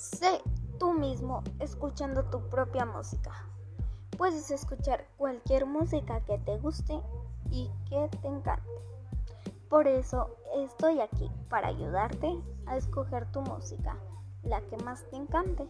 Sé tú mismo escuchando tu propia música. Puedes escuchar cualquier música que te guste y que te encante. Por eso estoy aquí para ayudarte a escoger tu música, la que más te encante.